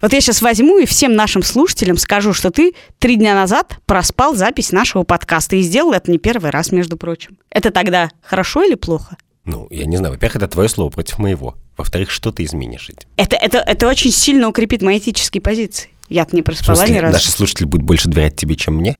Вот я сейчас возьму и всем нашим слушателям скажу, что ты три дня назад проспал запись нашего подкаста и сделал это не первый раз, между прочим. Это тогда хорошо или плохо? Ну, я не знаю. Во-первых, это твое слово против моего. Во-вторых, что ты изменишь этим? Это, это, это очень сильно укрепит мои этические позиции. Я-то не проспала ни разу. наши слушатели будут больше доверять тебе, чем мне?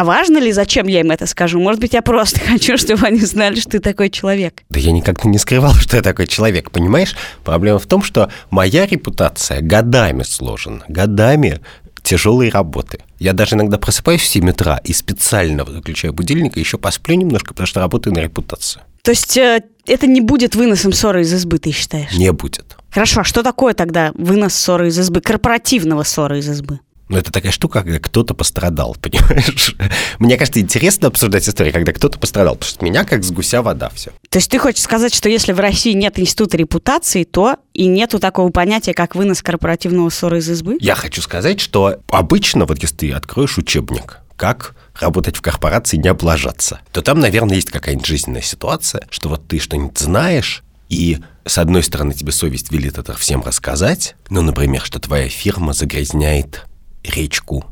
А важно ли, зачем я им это скажу? Может быть, я просто хочу, чтобы они знали, что ты такой человек. Да я никогда не скрывал, что я такой человек, понимаешь? Проблема в том, что моя репутация годами сложена, годами тяжелой работы. Я даже иногда просыпаюсь в 7 утра и специально выключаю будильник и еще посплю немножко, потому что работаю на репутацию. То есть э, это не будет выносом ссоры из избы, ты считаешь? Не будет. Хорошо, а что такое тогда вынос ссоры из избы, корпоративного ссоры из избы? Но это такая штука, когда кто-то пострадал, понимаешь? Мне кажется, интересно обсуждать истории, когда кто-то пострадал, потому что меня как с гуся вода все. То есть ты хочешь сказать, что если в России нет института репутации, то и нету такого понятия, как вынос корпоративного ссоры из избы? Я хочу сказать, что обычно, вот если ты откроешь учебник, как работать в корпорации, не облажаться, то там, наверное, есть какая-нибудь жизненная ситуация, что вот ты что-нибудь знаешь, и с одной стороны тебе совесть велит это всем рассказать, ну, например, что твоя фирма загрязняет речку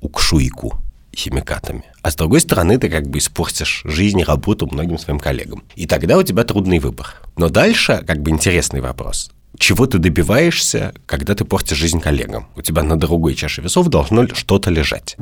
Укшуйку химикатами. А с другой стороны, ты как бы испортишь жизнь и работу многим своим коллегам. И тогда у тебя трудный выбор. Но дальше как бы интересный вопрос. Чего ты добиваешься, когда ты портишь жизнь коллегам? У тебя на другой чаше весов должно что-то лежать.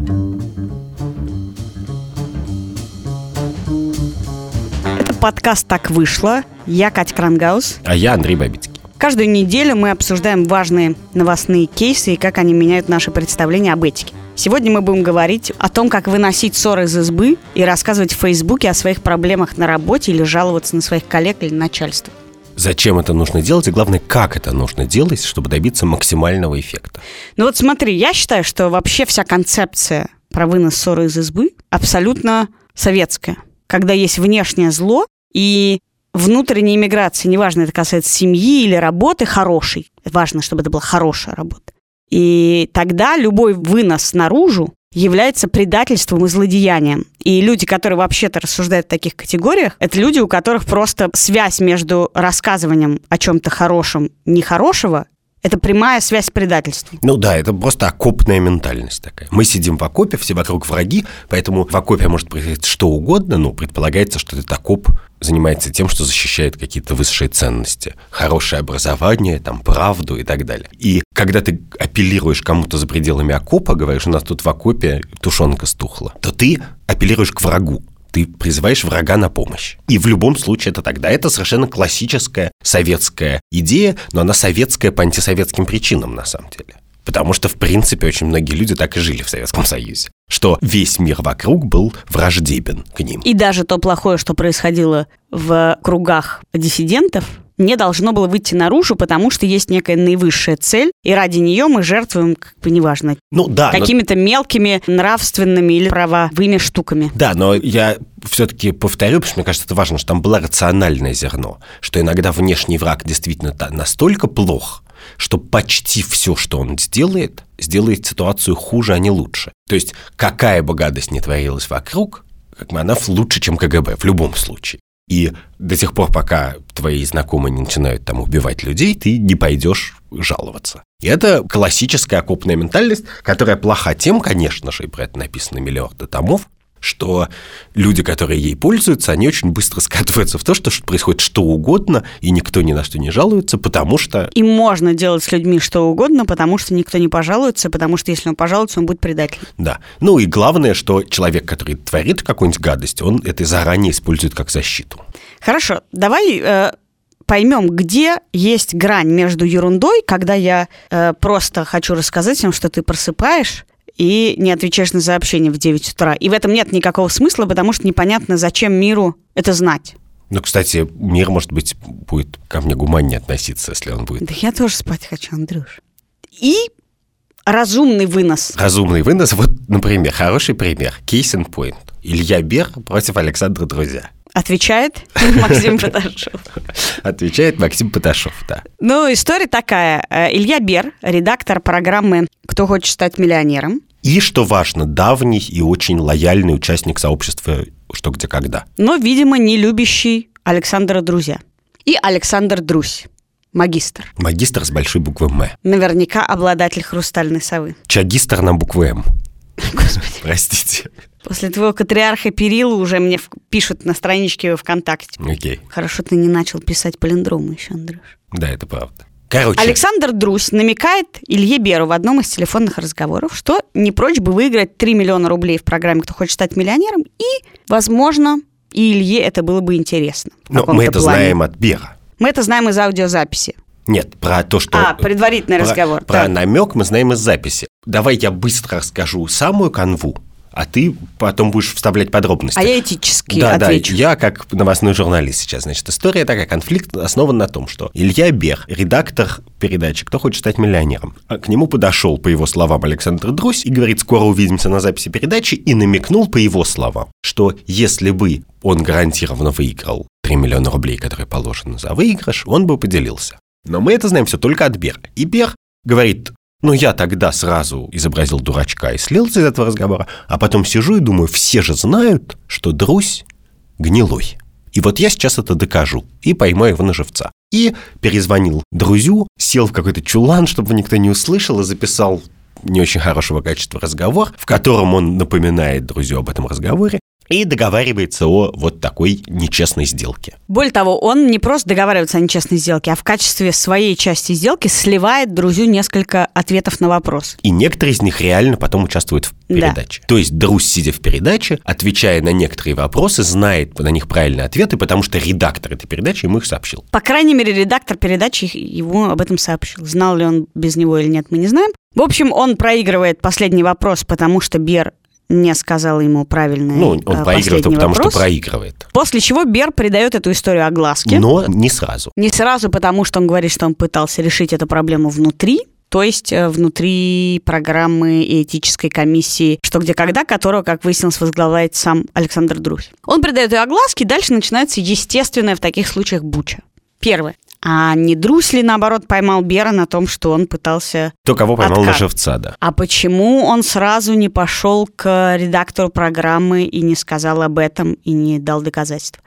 Это подкаст «Так вышло». Я Катя Крангаус. А я Андрей Бабицкий. Каждую неделю мы обсуждаем важные новостные кейсы и как они меняют наши представления об этике. Сегодня мы будем говорить о том, как выносить ссоры из избы и рассказывать в Фейсбуке о своих проблемах на работе или жаловаться на своих коллег или начальство. Зачем это нужно делать и главное, как это нужно делать, чтобы добиться максимального эффекта. Ну вот смотри, я считаю, что вообще вся концепция про вынос ссоры из избы абсолютно советская. Когда есть внешнее зло и внутренней иммиграции, неважно, это касается семьи или работы, хорошей. Важно, чтобы это была хорошая работа. И тогда любой вынос наружу является предательством и злодеянием. И люди, которые вообще-то рассуждают в таких категориях, это люди, у которых просто связь между рассказыванием о чем-то хорошем, нехорошего, это прямая связь с предательством. Ну да, это просто окопная ментальность такая. Мы сидим в окопе, все вокруг враги, поэтому в окопе может происходить что угодно, но предполагается, что этот окоп занимается тем, что защищает какие-то высшие ценности. Хорошее образование, там, правду и так далее. И когда ты апеллируешь кому-то за пределами окопа, говоришь, у нас тут в окопе тушенка стухла, то ты апеллируешь к врагу ты призываешь врага на помощь. И в любом случае это тогда. Это совершенно классическая советская идея, но она советская по антисоветским причинам на самом деле. Потому что, в принципе, очень многие люди так и жили в Советском Союзе. Что весь мир вокруг был враждебен к ним. И даже то плохое, что происходило в кругах диссидентов, не должно было выйти наружу, потому что есть некая наивысшая цель, и ради нее мы жертвуем, как бы неважно, ну, да, какими-то но... мелкими нравственными или правовыми штуками. Да, но я все-таки повторю, потому что мне кажется, это важно, что там было рациональное зерно, что иногда внешний враг действительно настолько плох, что почти все, что он сделает, сделает ситуацию хуже, а не лучше. То есть какая бы гадость ни творилась вокруг, как бы она лучше, чем КГБ в любом случае. И до тех пор, пока твои знакомые не начинают там убивать людей, ты не пойдешь жаловаться. И это классическая окопная ментальность, которая плоха тем, конечно же, и про это написано миллиарды томов, что люди, которые ей пользуются, они очень быстро скатываются в то, что происходит что угодно, и никто ни на что не жалуется, потому что... И можно делать с людьми что угодно, потому что никто не пожалуется, потому что если он пожалуется, он будет предателем. Да. Ну и главное, что человек, который творит какую-нибудь гадость, он это заранее использует как защиту. Хорошо, давай э, поймем, где есть грань между ерундой, когда я э, просто хочу рассказать им, что ты просыпаешь, и не отвечаешь на сообщение в 9 утра. И в этом нет никакого смысла, потому что непонятно, зачем миру это знать. Ну, кстати, мир, может быть, будет ко мне гуманнее относиться, если он будет. Да я тоже спать хочу, Андрюш. И разумный вынос. Разумный вынос. Вот, например, хороший пример. Case in point. Илья Бер против Александра Друзья. Отвечает Максим Поташов. Отвечает Максим Поташов, да. Ну, история такая. Э, Илья Бер, редактор программы «Кто хочет стать миллионером». И, что важно, давний и очень лояльный участник сообщества «Что, где, когда». Но, видимо, не любящий Александра Друзья. И Александр Друзь. Магистр. Магистр с большой буквы «М». Наверняка обладатель хрустальной совы. Чагистр на букву «М». Господи. Простите. После твоего катриарха Перила уже мне пишут на страничке ВКонтакте. Окей. Хорошо, ты не начал писать полиндромы еще, Андрюш. Да, это правда. Короче, Александр Друсь намекает Илье Беру в одном из телефонных разговоров, что не прочь бы выиграть 3 миллиона рублей в программе «Кто хочет стать миллионером», и, возможно, и Илье это было бы интересно. но каком-то мы это плане. знаем от Бера. Мы это знаем из аудиозаписи. Нет, про то, что... А, предварительный про- разговор. Про Так. намек мы знаем из записи. Давай я быстро расскажу самую канву, а ты потом будешь вставлять подробности. А я этически да, отвечу. да, я как новостной журналист сейчас. Значит, история такая, конфликт основан на том, что Илья Бер, редактор передачи «Кто хочет стать миллионером», а к нему подошел, по его словам, Александр Друсь и говорит, скоро увидимся на записи передачи, и намекнул, по его словам, что если бы он гарантированно выиграл 3 миллиона рублей, которые положены за выигрыш, он бы поделился. Но мы это знаем все только от Бера. И Бер говорит, ну я тогда сразу изобразил дурачка и слился из этого разговора, а потом сижу и думаю, все же знают, что Друсь гнилой. И вот я сейчас это докажу и поймаю его на живца. И перезвонил друзю, сел в какой-то чулан, чтобы никто не услышал, и записал не очень хорошего качества разговор, в котором он напоминает друзю об этом разговоре и договаривается о вот такой нечестной сделке. Более того, он не просто договаривается о нечестной сделке, а в качестве своей части сделки сливает друзью несколько ответов на вопрос. И некоторые из них реально потом участвуют в Да. передаче. То есть Друз, сидя в передаче, отвечая на некоторые вопросы, знает на них правильные ответы, потому что редактор этой передачи ему их сообщил. По крайней мере, редактор передачи ему об этом сообщил. Знал ли он без него или нет, мы не знаем. В общем, он проигрывает последний вопрос, потому что Бер не сказал ему правильный Ну, он проигрывает, последний потому вопрос. что проигрывает. После чего Бер придает эту историю огласке. Но не сразу. Не сразу, потому что он говорит, что он пытался решить эту проблему внутри, то есть э, внутри программы и этической комиссии «Что, где, когда», которую, как выяснилось, возглавляет сам Александр Друзь. Он придает ее огласки, и дальше начинается естественная в таких случаях буча. Первое. А не Друзь ли, наоборот, поймал Бера на том, что он пытался... То, кого поймал на Откат. живца, да. А почему он сразу не пошел к редактору программы и не сказал об этом, и не дал доказательств?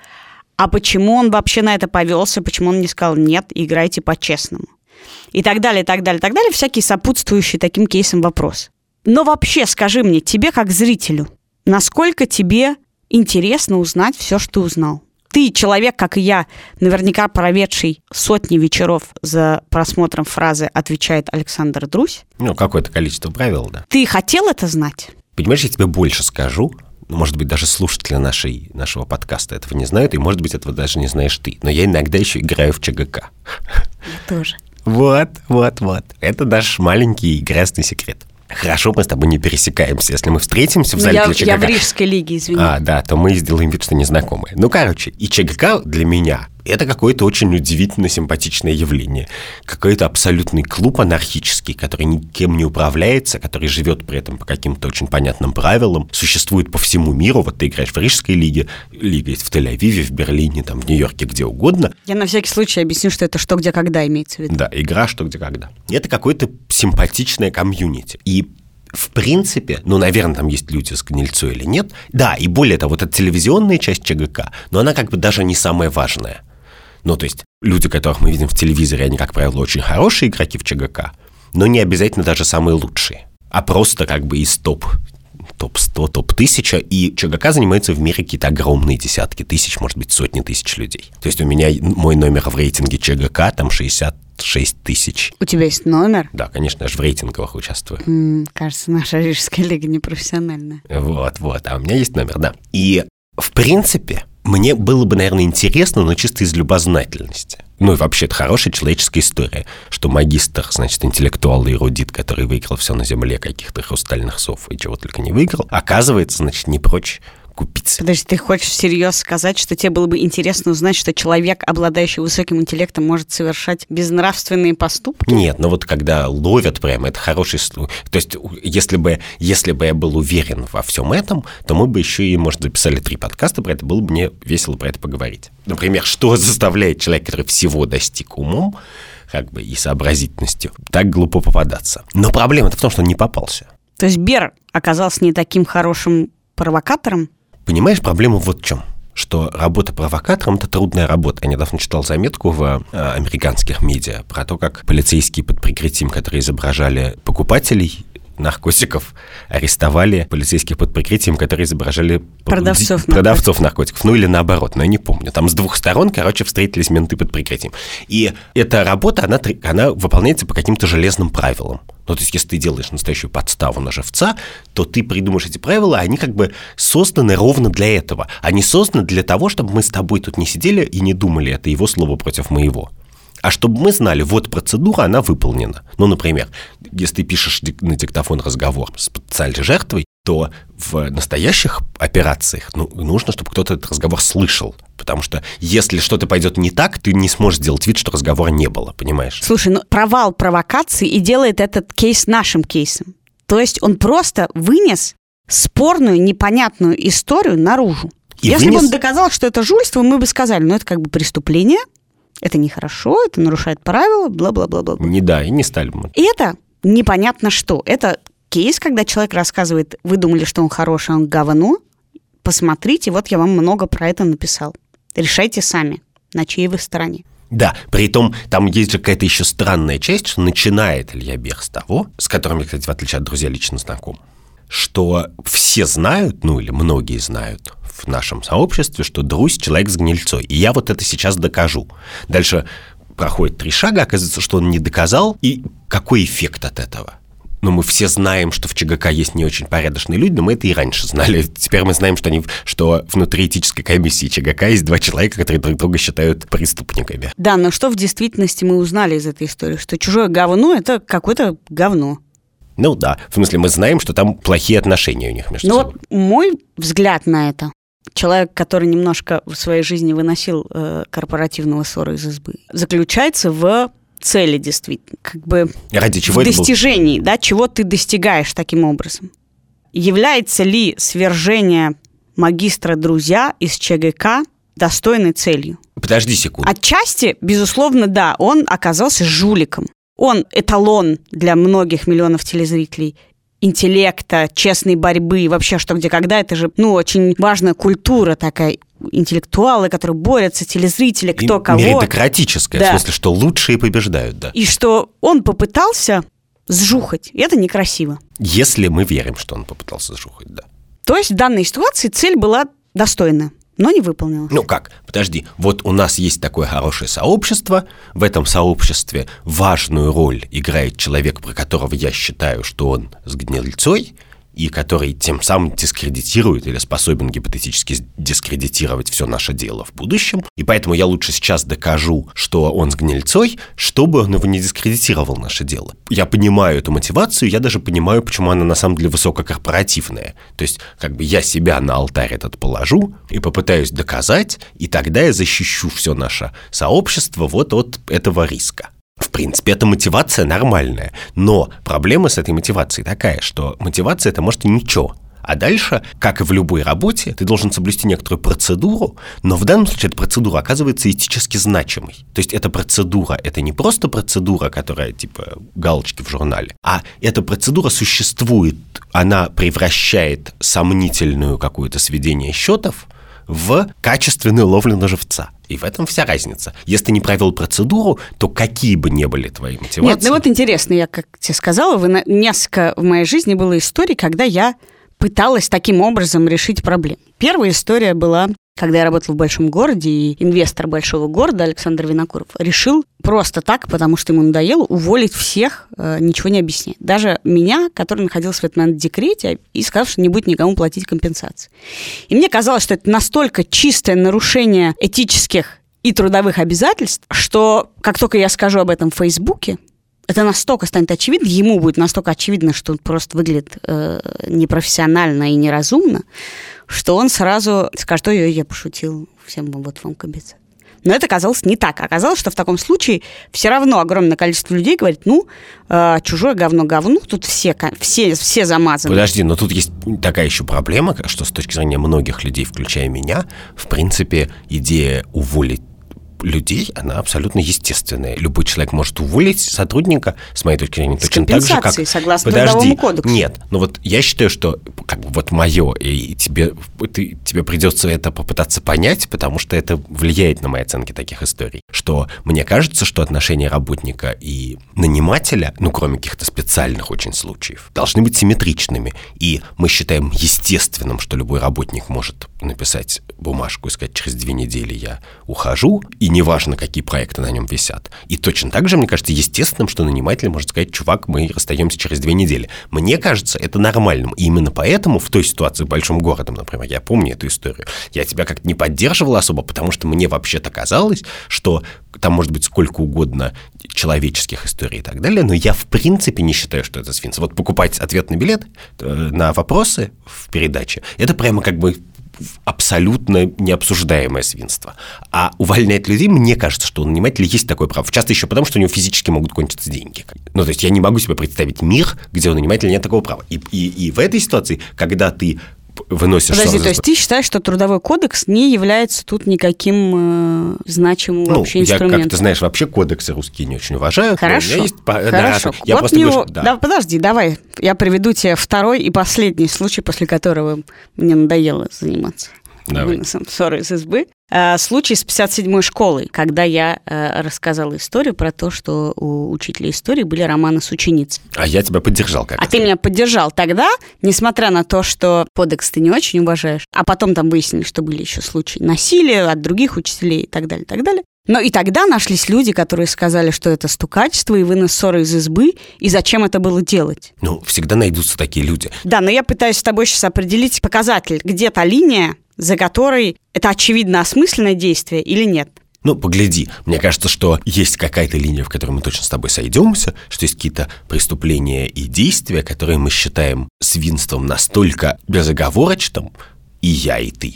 А почему он вообще на это повелся? Почему он не сказал «нет, играйте по-честному»? И так далее, и так далее, и так далее. Всякие сопутствующие таким кейсам вопросы. Но вообще, скажи мне, тебе как зрителю, насколько тебе интересно узнать все, что ты узнал? Ты человек, как и я, наверняка проведший сотни вечеров за просмотром фразы «отвечает Александр Друзь». Ну, какое-то количество правил, да. Ты хотел это знать? Понимаешь, я тебе больше скажу. Ну, Может быть, даже слушатели нашей, нашего подкаста этого не знают, и, может быть, этого даже не знаешь ты. Но я иногда еще играю в ЧГК. Тоже. Вот, вот, вот. Это наш маленький грязный секрет. Хорошо, мы с тобой не пересекаемся. Если мы встретимся в зале Ну, я, для я в ЧГК, Рижской лиге, извини. а, да, то мы сделаем вид, что незнакомые. Ну, короче, и ЧГК для меня это какое-то очень удивительно симпатичное явление. Какой-то абсолютный клуб анархический, который никем не управляется, который живет при этом по каким-то очень понятным правилам, существует по всему миру. Вот ты играешь в Рижской лиге, лига есть в Тель-Авиве, в Берлине, там, в Нью-Йорке, где угодно. Я на всякий случай объясню, что это что, где, когда имеется в виду. Да, игра что где когда. Это какое-то симпатичное комьюнити. И в принципе, ну, наверное, там есть люди с гнильцой или нет. Да, и более того, вот эта телевизионная часть ЧГК, но она как бы даже не самая важная. Ну, то есть люди, которых мы видим в телевизоре, они, как правило, очень хорошие игроки в ЧГК, но не обязательно даже самые лучшие, а просто как бы из топ топ-100, топ-1000, и ЧГК занимается в мире какие-то огромные десятки тысяч, может быть, сотни тысяч людей. То есть у меня мой номер в рейтинге ЧГК там 66 тысяч. У тебя есть номер? Да, конечно, я же в рейтинговых участвую. М, кажется, наша Рижская лига непрофессиональная. Вот, вот, а у меня есть номер, да. И, в принципе, мне было бы, наверное, интересно, но чисто из любознательности. Ну и вообще, это хорошая человеческая история, что магистр, значит, интеллектуал и эрудит, который выиграл все на земле, каких-то хрустальных сов и чего только не выиграл, оказывается, значит, не прочь купиться. Подожди, ты хочешь всерьез сказать, что тебе было бы интересно узнать, что человек, обладающий высоким интеллектом, может совершать безнравственные поступки? Нет, но вот когда ловят прямо, это хороший. То есть, если бы, если бы я был уверен во всем этом, то мы бы еще и, может, записали три подкаста про это, было бы мне весело про это поговорить. Например, что заставляет человека, который всего достиг умом, как бы и сообразительностью, так глупо попадаться. Но проблема-то в том, что он не попался. То есть Бер оказался не таким хорошим провокатором? Понимаешь, проблема вот в чем. что работа провокатором – это трудная работа. Я недавно читал заметку в э, американских медиа про то, как полицейские под прикрытием, которые изображали покупателей наркотиков арестовали полицейских под прикрытием, которые изображали продавцов, продавцов наркотиков. Ну или наоборот, но я не помню. Там с двух сторон, короче, встретились менты под прикрытием. И эта работа, она, она выполняется по каким-то железным правилам. Ну, то есть, если ты делаешь настоящую подставу на живца, то ты придумаешь эти правила, они как бы созданы ровно для этого. Они созданы для того, чтобы мы с тобой тут не сидели и не думали, это его слово против моего а чтобы мы знали, вот процедура, она выполнена. Ну, например, если ты пишешь на диктофон разговор с потенциальной жертвой, то в настоящих операциях ну, нужно, чтобы кто-то этот разговор слышал. Потому что если что-то пойдет не так, ты не сможешь сделать вид, что разговора не было, понимаешь? Слушай, ну провал провокации и делает этот кейс нашим кейсом. То есть он просто вынес спорную, непонятную историю наружу. И Если вынес... бы он доказал, что это жульство, мы бы сказали, ну это как бы преступление, это нехорошо, это нарушает правила, бла-бла-бла-бла. Не да, и не стали бы. И это непонятно что. Это кейс, когда человек рассказывает, вы думали, что он хороший, он говно. Посмотрите, вот я вам много про это написал. Решайте сами, на чьей вы стороне. Да, при том там есть же какая-то еще странная часть, что начинает Илья Бех с того, с которым я, кстати, в отличие от друзей, лично знаком, что все знают, ну или многие знают, в нашем сообществе, что Друзь человек с гнильцой. И я вот это сейчас докажу. Дальше проходит три шага, оказывается, что он не доказал, и какой эффект от этого? Но мы все знаем, что в ЧГК есть не очень порядочные люди, но мы это и раньше знали. Теперь мы знаем, что, они, что внутри этической комиссии ЧГК есть два человека, которые друг друга считают преступниками. Да, но что в действительности мы узнали из этой истории? Что чужое говно – это какое-то говно. Ну да, в смысле мы знаем, что там плохие отношения у них между ну, собой. Ну вот мой взгляд на это человек, который немножко в своей жизни выносил э, корпоративного ссора из избы, заключается в цели действительно, как бы ради чего в достижении, да, чего ты достигаешь таким образом. Является ли свержение магистра друзья из ЧГК достойной целью? Подожди секунду. Отчасти, безусловно, да, он оказался жуликом. Он эталон для многих миллионов телезрителей интеллекта, честной борьбы, вообще что где когда, это же, ну, очень важная культура такая, интеллектуалы, которые борются, телезрители, кто И кого. Меритократическая, да. в смысле, что лучшие побеждают, да. И что он попытался сжухать, и это некрасиво. Если мы верим, что он попытался сжухать, да. То есть в данной ситуации цель была достойна но не выполнилось. Ну как? Подожди, вот у нас есть такое хорошее сообщество, в этом сообществе важную роль играет человек, про которого я считаю, что он с гнильцой, и который тем самым дискредитирует или способен гипотетически дискредитировать все наше дело в будущем. И поэтому я лучше сейчас докажу, что он с гнильцой, чтобы он его не дискредитировал наше дело. Я понимаю эту мотивацию, я даже понимаю, почему она на самом деле высококорпоративная. То есть, как бы я себя на алтарь этот положу и попытаюсь доказать, и тогда я защищу все наше сообщество вот от этого риска. Принципе, эта мотивация нормальная, но проблема с этой мотивацией такая, что мотивация это может и ничего. А дальше, как и в любой работе, ты должен соблюсти некоторую процедуру, но в данном случае эта процедура оказывается этически значимой. То есть эта процедура, это не просто процедура, которая типа галочки в журнале, а эта процедура существует, она превращает сомнительную какое-то сведение счетов в качественную ловлю на живца. И в этом вся разница. Если ты не провел процедуру, то какие бы ни были твои мотивации... Нет, ну вот интересно, я как тебе сказала, вы, несколько в моей жизни было историй, когда я пыталась таким образом решить проблему. Первая история была когда я работала в большом городе, и инвестор большого города Александр Винокуров решил просто так, потому что ему надоело, уволить всех, э, ничего не объяснять. Даже меня, который находился в этот момент в декрете, и сказал, что не будет никому платить компенсации. И мне казалось, что это настолько чистое нарушение этических и трудовых обязательств, что как только я скажу об этом в Фейсбуке, это настолько станет очевидно, ему будет настолько очевидно, что он просто выглядит э, непрофессионально и неразумно, что он сразу скажет, ой, я пошутил, всем вот вам компенсация. Но это оказалось не так. Оказалось, что в таком случае все равно огромное количество людей говорит, ну, э, чужое говно говно, тут все, все, все замазаны. Подожди, но тут есть такая еще проблема, что с точки зрения многих людей, включая меня, в принципе, идея уволить людей, она абсолютно естественная. Любой человек может уволить сотрудника, с моей точки зрения, с точно так же, как... согласно Подожди, кодексу. Нет, но вот я считаю, что как бы вот мое, и тебе, ты, тебе придется это попытаться понять, потому что это влияет на мои оценки таких историй. Что мне кажется, что отношения работника и нанимателя, ну, кроме каких-то специальных очень случаев, должны быть симметричными. И мы считаем естественным, что любой работник может написать бумажку и сказать, через две недели я ухожу, и неважно, какие проекты на нем висят. И точно так же, мне кажется, естественным, что наниматель может сказать, чувак, мы расстаемся через две недели. Мне кажется, это нормальным. И именно поэтому в той ситуации в большом городом, например, я помню эту историю, я тебя как-то не поддерживал особо, потому что мне вообще-то казалось, что там может быть сколько угодно человеческих историй и так далее, но я в принципе не считаю, что это свинство. Вот покупать ответный билет э, на вопросы в передаче, это прямо как бы абсолютно необсуждаемое свинство. А увольнять людей, мне кажется, что у нанимателя есть такое право. Часто еще потому, что у него физически могут кончиться деньги. Ну, то есть я не могу себе представить мир, где у нанимателя нет такого права. И, и, и в этой ситуации, когда ты выносишь... Подожди, то есть ты считаешь, что трудовой кодекс не является тут никаким э, значимым ну, вообще инструментом? я, как ты знаешь, вообще кодексы русские не очень уважаю. Хорошо, есть... хорошо. Да, я вот просто него... да. да, подожди, давай, я приведу тебе второй и последний случай, после которого мне надоело заниматься. Давай. Ссоры из избы. Э, случай с 57-й школой, когда я э, рассказала историю про то, что у учителя истории были романы с ученицей. А я тебя поддержал как А ты меня поддержал тогда, несмотря на то, что кодекс ты не очень уважаешь, а потом там выяснили, что были еще случаи насилия от других учителей и так далее, и так далее. Но и тогда нашлись люди, которые сказали, что это стукачество и вынос ссоры из избы, и зачем это было делать. Ну, всегда найдутся такие люди. Да, но я пытаюсь с тобой сейчас определить показатель, где та линия, за которой это очевидно осмысленное действие или нет. Ну, погляди, мне кажется, что есть какая-то линия, в которой мы точно с тобой сойдемся, что есть какие-то преступления и действия, которые мы считаем свинством настолько безоговорочным, и я, и ты,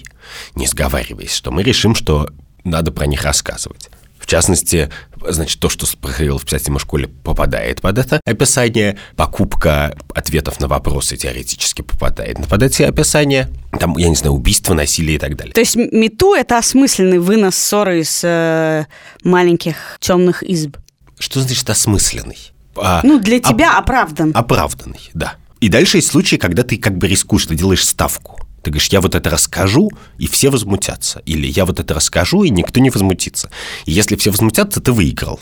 не сговариваясь, что мы решим, что надо про них рассказывать частности, значит, то, что проходило в 57 школе, попадает под это описание. Покупка ответов на вопросы теоретически попадает под эти описания. Там, я не знаю, убийство, насилие и так далее. То есть мету – это осмысленный вынос ссоры из э, маленьких темных изб? Что значит осмысленный? А, ну, для тебя оп- оправдан. Оправданный, да. И дальше есть случаи, когда ты как бы рискуешь, ты делаешь ставку. Ты говоришь, я вот это расскажу, и все возмутятся. Или я вот это расскажу, и никто не возмутится. И если все возмутятся, ты выиграл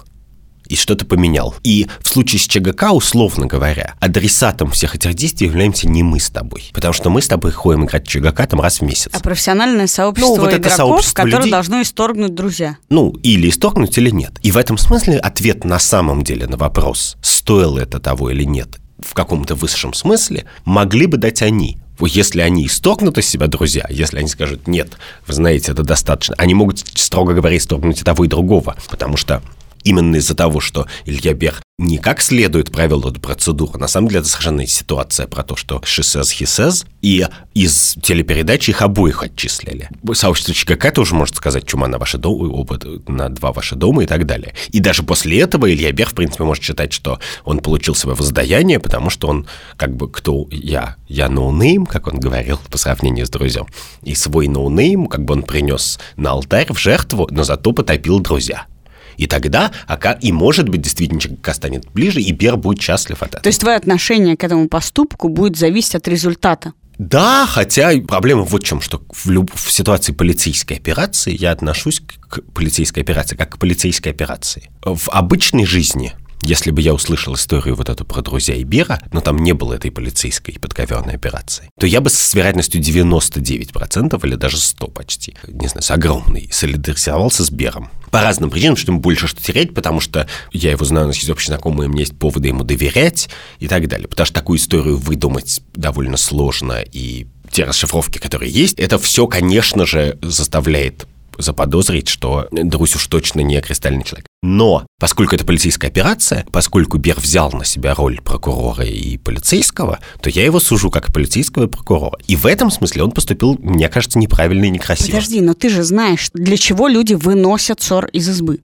и что-то поменял. И в случае с ЧГК, условно говоря, адресатом всех этих действий являемся не мы с тобой. Потому что мы с тобой ходим играть в ЧГК там раз в месяц. А профессиональное сообщество ну, вот игроков, это сообщество которое людей... должно исторгнуть друзья. Ну, или исторгнуть, или нет. И в этом смысле ответ на самом деле на вопрос, стоило это того или нет, в каком-то высшем смысле, могли бы дать они если они исторгнут из себя друзья, если они скажут, нет, вы знаете, это достаточно, они могут, строго говоря, исторгнуть и того, и другого, потому что именно из-за того, что Илья Бер не как следует провел эту процедуру. На самом деле это совершенно ситуация про то, что she says, he says, и из телепередачи их обоих отчислили. Сообщество ЧГК тоже может сказать чума на ваши дома, оба на два ваши дома и так далее. И даже после этого Илья Бер, в принципе, может считать, что он получил свое воздаяние, потому что он как бы кто я? Я no name, как он говорил по сравнению с Друзём. И свой no name, как бы он принес на алтарь в жертву, но зато потопил Друзя. И тогда АК, и может быть, действительно ЧГК станет ближе, и Бер будет счастлив от этого. То есть твое отношение к этому поступку будет зависеть от результата? Да, хотя проблема вот в чем, что в, люб... в ситуации полицейской операции я отношусь к полицейской операции как к полицейской операции. В обычной жизни если бы я услышал историю вот эту про Друзя и Бера, но там не было этой полицейской подковерной операции, то я бы с вероятностью 99% или даже 100 почти, не знаю, с огромной, солидаризовался с Бером. По разным причинам, что ему больше что терять, потому что я его знаю, у нас есть общие знакомые, у меня есть поводы ему доверять и так далее. Потому что такую историю выдумать довольно сложно, и те расшифровки, которые есть, это все, конечно же, заставляет заподозрить, что Друзь уж точно не кристальный человек. Но, поскольку это полицейская операция, поскольку Бер взял на себя роль прокурора и полицейского, то я его сужу как полицейского и прокурора. И в этом смысле он поступил, мне кажется, неправильно и некрасиво. Подожди, но ты же знаешь, для чего люди выносят ссор из избы.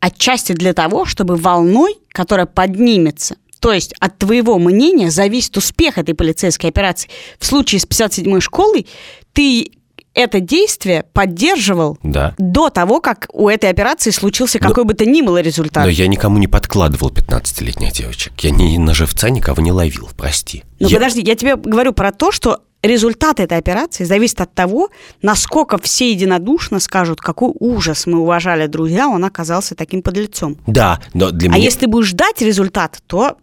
Отчасти для того, чтобы волной, которая поднимется, то есть от твоего мнения зависит успех этой полицейской операции. В случае с 57-й школой ты это действие поддерживал да. до того, как у этой операции случился но, какой бы то ни было результат. Но я никому не подкладывал 15-летних девочек. Я ни на живца никого не ловил, прости. Ну я... подожди, я тебе говорю про то, что результат этой операции зависит от того, насколько все единодушно скажут, какой ужас мы уважали друзья, он оказался таким подлецом. Да, но для А меня... если ты будешь ждать результат, то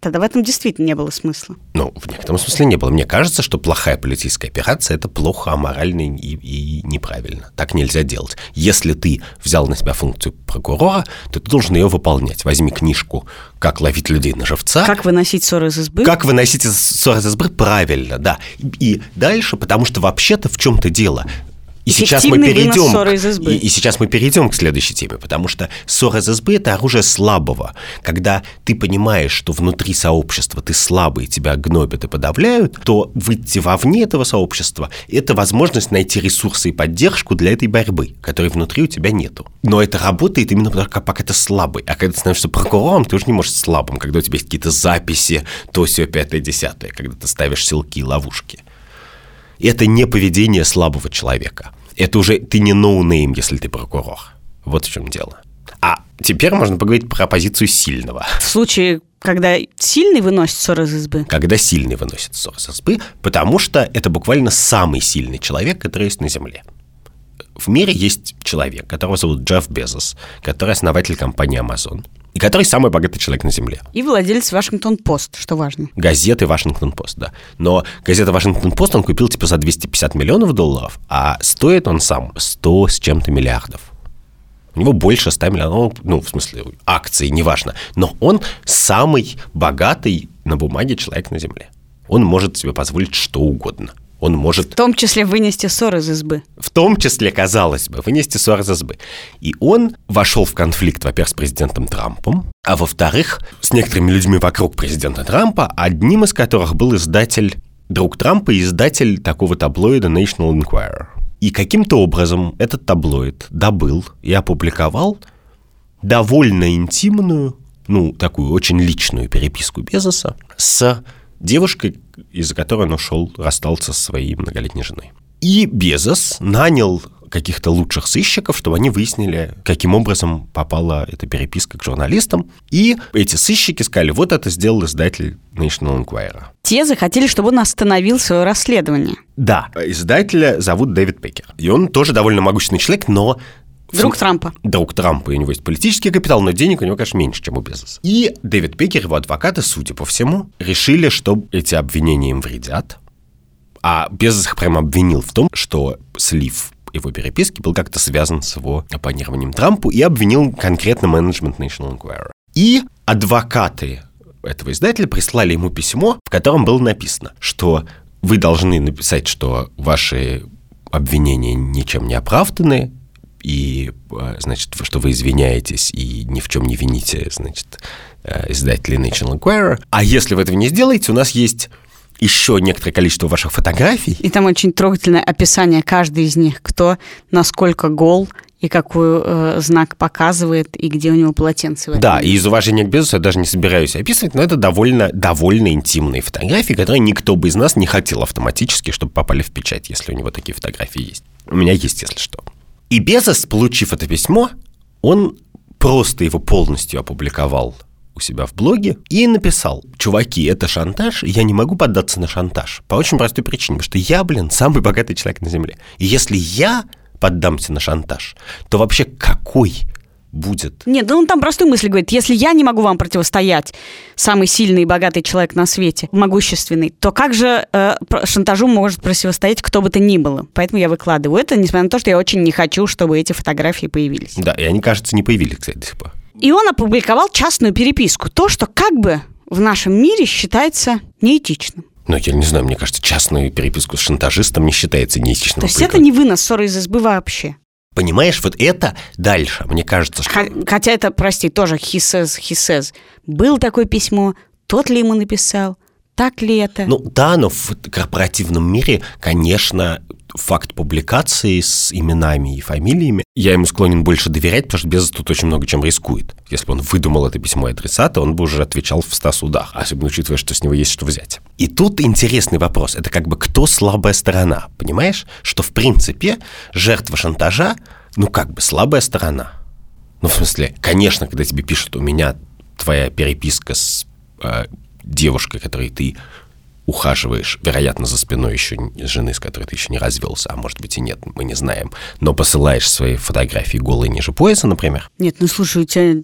тогда в этом действительно не было смысла. Ну, в некотором смысле не было. Мне кажется, что плохая полицейская операция – это плохо, аморально и, и неправильно. Так нельзя делать. Если ты взял на себя функцию прокурора, то ты должен ее выполнять. Возьми книжку «Как ловить людей на живца». Как выносить ссоры из избы? Как выносить ссоры из избы? Правильно, да. И дальше, потому что вообще-то в чем-то дело. И сейчас мы перейдем. И, и сейчас мы перейдем к следующей теме, потому что ссора из избы – это оружие слабого. Когда ты понимаешь, что внутри сообщества ты слабый, тебя гнобят и подавляют, то выйти вовне этого сообщества – это возможность найти ресурсы и поддержку для этой борьбы, которой внутри у тебя нету. Но это работает именно потому, как пока ты слабый. А когда ты становишься прокурором, ты уже не можешь слабым, когда у тебя есть какие-то записи, то все пятое, десятое, когда ты ставишь силки и ловушки. Это не поведение слабого человека. Это уже ты не no name, если ты прокурор. Вот в чем дело. А теперь можно поговорить про позицию сильного. В случае, когда сильный выносит сор из избы, Когда сильный выносит сор с избы, потому что это буквально самый сильный человек, который есть на Земле. В мире есть человек, которого зовут Джефф Безос, который основатель компании Amazon, и который самый богатый человек на Земле. и владелец Washington Post, что важно. газеты Вашингтон-Пост, да. Но газета Вашингтон-Пост он купил типа за 250 миллионов долларов, а стоит он сам 100 с чем-то миллиардов. У него больше 100 миллионов, ну, в смысле, акций, неважно. Но он самый богатый на бумаге человек на Земле. Он может себе позволить что угодно. Он может В том числе вынести ссоры из избы. в том числе, казалось бы, вынести ссор из избы. И он вошел в конфликт, во-первых, с президентом Трампом, а во-вторых, с некоторыми людьми вокруг президента Трампа, одним из которых был издатель, друг Трампа и издатель такого таблоида National Enquirer. И каким-то образом этот таблоид добыл и опубликовал довольно интимную, ну, такую очень личную переписку Безоса с девушкой, из-за которой он ушел, расстался со своей многолетней женой. И Безос нанял каких-то лучших сыщиков, чтобы они выяснили, каким образом попала эта переписка к журналистам. И эти сыщики сказали, вот это сделал издатель National Enquirer. Те захотели, чтобы он остановил свое расследование. Да, издателя зовут Дэвид Пекер. И он тоже довольно могущественный человек, но... Друг Трампа. Друг Трампа, у него есть политический капитал, но денег у него, конечно, меньше, чем у Безоса. И Дэвид Пекер, его адвокаты, судя по всему, решили, что эти обвинения им вредят. А Безос их прямо обвинил в том, что слив его переписки был как-то связан с его оппонированием Трампу и обвинил конкретно менеджмент National Enquirer. И адвокаты этого издателя прислали ему письмо, в котором было написано, что вы должны написать, что ваши обвинения ничем не оправданы, и, э, значит, что вы извиняетесь и ни в чем не вините, значит, э, издателей National Enquirer. А если вы этого не сделаете, у нас есть еще некоторое количество ваших фотографий, И там очень трогательное описание каждой из них, кто насколько гол и какой э, знак показывает, и где у него полотенце. Да, и из уважения к Безосу я даже не собираюсь описывать, но это довольно, довольно интимные фотографии, которые никто бы из нас не хотел автоматически, чтобы попали в печать, если у него такие фотографии есть. У меня есть, если что. И Безос, получив это письмо, он просто его полностью опубликовал у себя в блоге и написал, чуваки, это шантаж, я не могу поддаться на шантаж. По очень простой причине, потому что я, блин, самый богатый человек на Земле. И если я поддамся на шантаж, то вообще какой будет Нет, да он там простую мысль говорит. Если я не могу вам противостоять, самый сильный и богатый человек на свете, могущественный, то как же э, шантажу может противостоять кто бы то ни было? Поэтому я выкладываю это, несмотря на то, что я очень не хочу, чтобы эти фотографии появились. Да, и они, кажется, не появились, кстати, до сих пор. И он опубликовал частную переписку. То, что как бы в нашем мире считается неэтичным. Ну, я не знаю, мне кажется, частную переписку с шантажистом не считается неэтичным. То есть это не вынос ссоры из избы вообще. Понимаешь, вот это дальше, мне кажется, что... Хотя это, прости, тоже he says, he says. Был такое письмо, тот ли ему написал, так ли это? Ну да, но в корпоративном мире, конечно, факт публикации с именами и фамилиями, я ему склонен больше доверять, потому что Безос тут очень много чем рискует. Если бы он выдумал это письмо адресата, он бы уже отвечал в ста судах, особенно учитывая, что с него есть что взять. И тут интересный вопрос. Это как бы кто слабая сторона, понимаешь? Что, в принципе, жертва шантажа, ну как бы слабая сторона. Ну, в смысле, конечно, когда тебе пишут, у меня твоя переписка с э, девушкой, которой ты ухаживаешь, вероятно, за спиной еще жены, с которой ты еще не развелся, а может быть и нет, мы не знаем, но посылаешь свои фотографии голые ниже пояса, например. Нет, ну слушай, у тебя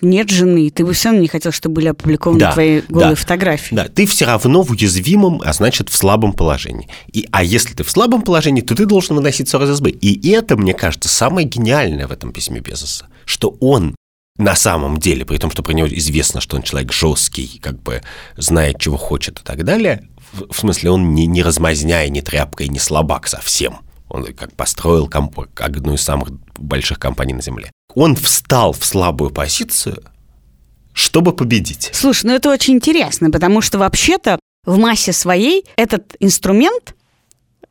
нет жены, ты бы все равно не хотел, чтобы были опубликованы да, твои голые да, фотографии. Да, ты все равно в уязвимом, а значит в слабом положении. И, а если ты в слабом положении, то ты должен выносить ссор из избы. И это, мне кажется, самое гениальное в этом письме Безоса, что он на самом деле, при том, что про него известно, что он человек жесткий, как бы знает, чего хочет и так далее, в, в смысле, он не, не размазня и не тряпка и не слабак совсем. Он как построил комп- одну из самых больших компаний на Земле. Он встал в слабую позицию, чтобы победить. Слушай, ну это очень интересно, потому что вообще-то в массе своей этот инструмент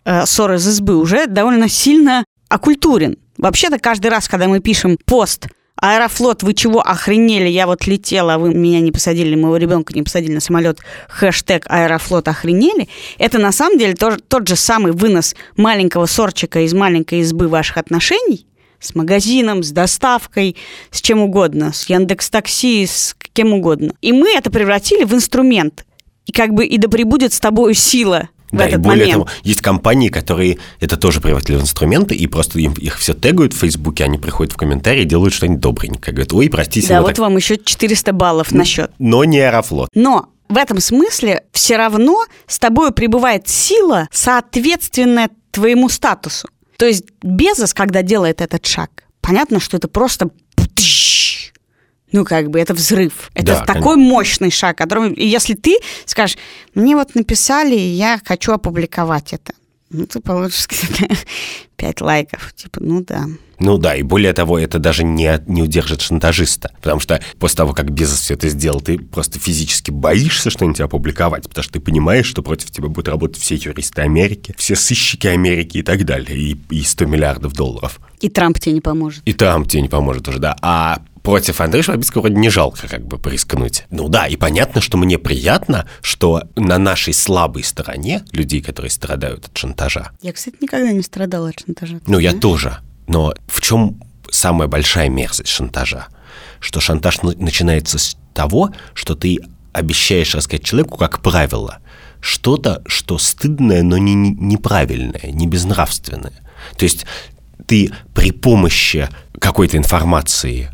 э, ссоры из избы уже довольно сильно окультурен. Вообще-то каждый раз, когда мы пишем пост Аэрофлот, вы чего охренели? Я вот летела, а вы меня не посадили, моего ребенка не посадили на самолет. Хэштег Аэрофлот охренели. Это на самом деле тот, тот же самый вынос маленького сорчика из маленькой избы ваших отношений с магазином, с доставкой, с чем угодно, с Яндекс Такси, с кем угодно. И мы это превратили в инструмент. И как бы и да пребудет с тобой сила в да, этот и более момент. того, есть компании, которые это тоже превратили в инструменты, и просто им, их все тегают в Фейсбуке, они приходят в комментарии, делают что-нибудь добренькое. Говорят, ой, простите. Да, вот так... вам еще 400 баллов на счет. Но не Аэрофлот. Но в этом смысле все равно с тобой прибывает сила, соответственная твоему статусу. То есть Безос, когда делает этот шаг, понятно, что это просто ну, как бы, это взрыв. Это да, такой конечно. мощный шаг, который... Если ты скажешь, мне вот написали, я хочу опубликовать это, ну, ты получишь пять лайков. Типа, ну да. Ну да, и более того, это даже не, не удержит шантажиста. Потому что после того, как Безос все это сделал, ты просто физически боишься что-нибудь опубликовать, потому что ты понимаешь, что против тебя будут работать все юристы Америки, все сыщики Америки и так далее, и, и 100 миллиардов долларов. И Трамп тебе не поможет. И Трамп тебе не поможет уже, да. А против Андрея Швабицкого вроде не жалко как бы порискнуть. Ну да, и понятно, что мне приятно, что на нашей слабой стороне людей, которые страдают от шантажа. Я, кстати, никогда не страдала от шантажа. Ну, знаешь? я тоже. Но в чем самая большая мерзость шантажа? Что шантаж начинается с того, что ты обещаешь рассказать человеку, как правило, что-то, что стыдное, но не неправильное, не безнравственное. То есть ты при помощи какой-то информации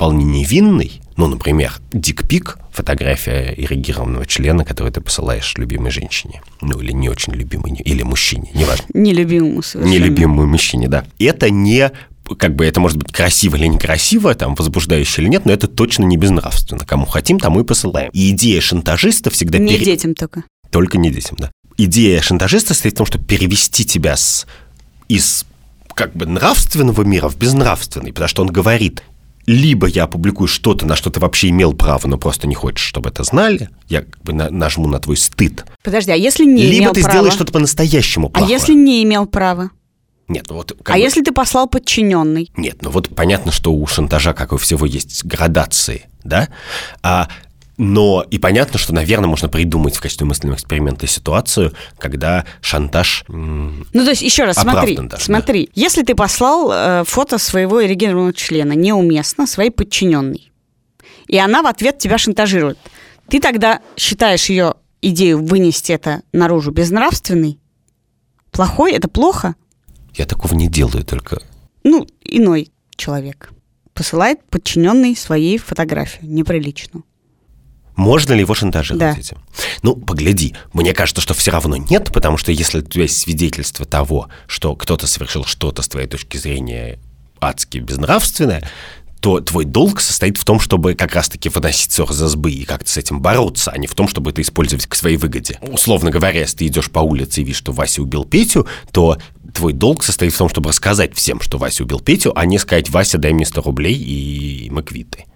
вполне невинный, ну, например, дикпик, фотография эрегированного члена, который ты посылаешь любимой женщине, ну, или не очень любимой, или мужчине, неважно. Нелюбимому совершенно. Нелюбимому мужчине, да. Это не как бы это может быть красиво или некрасиво, там, возбуждающе или нет, но это точно не безнравственно. Кому хотим, тому и посылаем. И идея шантажиста всегда... Не пере... детям только. Только не детям, да. Идея шантажиста состоит в том, чтобы перевести тебя с... из как бы нравственного мира в безнравственный, потому что он говорит, либо я опубликую что-то, на что ты вообще имел право, но просто не хочешь, чтобы это знали, я как бы на, нажму на твой стыд. Подожди, а если не либо имел ты права? сделаешь что-то по-настоящему плохое. А если не имел права? Нет, ну вот... А бы... если ты послал подчиненный? Нет, ну вот понятно, что у шантажа, как у всего, есть градации, да? А но и понятно, что, наверное, можно придумать в качестве мысленного эксперимента ситуацию, когда шантаж Ну, то есть, еще раз, смотри, даже, смотри. Да. Если ты послал э, фото своего эрегированного члена неуместно своей подчиненной, и она в ответ тебя шантажирует, ты тогда считаешь ее идею вынести это наружу безнравственной? Плохой? Это плохо? Я такого не делаю только. Ну, иной человек посылает подчиненный своей фотографию неприличную. Можно ли его шантажировать да. этим? Ну, погляди. Мне кажется, что все равно нет, потому что если у тебя есть свидетельство того, что кто-то совершил что-то с твоей точки зрения адски безнравственное, то твой долг состоит в том, чтобы как раз-таки выносить ссор за сбы и как-то с этим бороться, а не в том, чтобы это использовать к своей выгоде. Условно говоря, если ты идешь по улице и видишь, что Вася убил Петю, то твой долг состоит в том, чтобы рассказать всем, что Вася убил Петю, а не сказать, Вася, дай мне 100 рублей и мы квиты.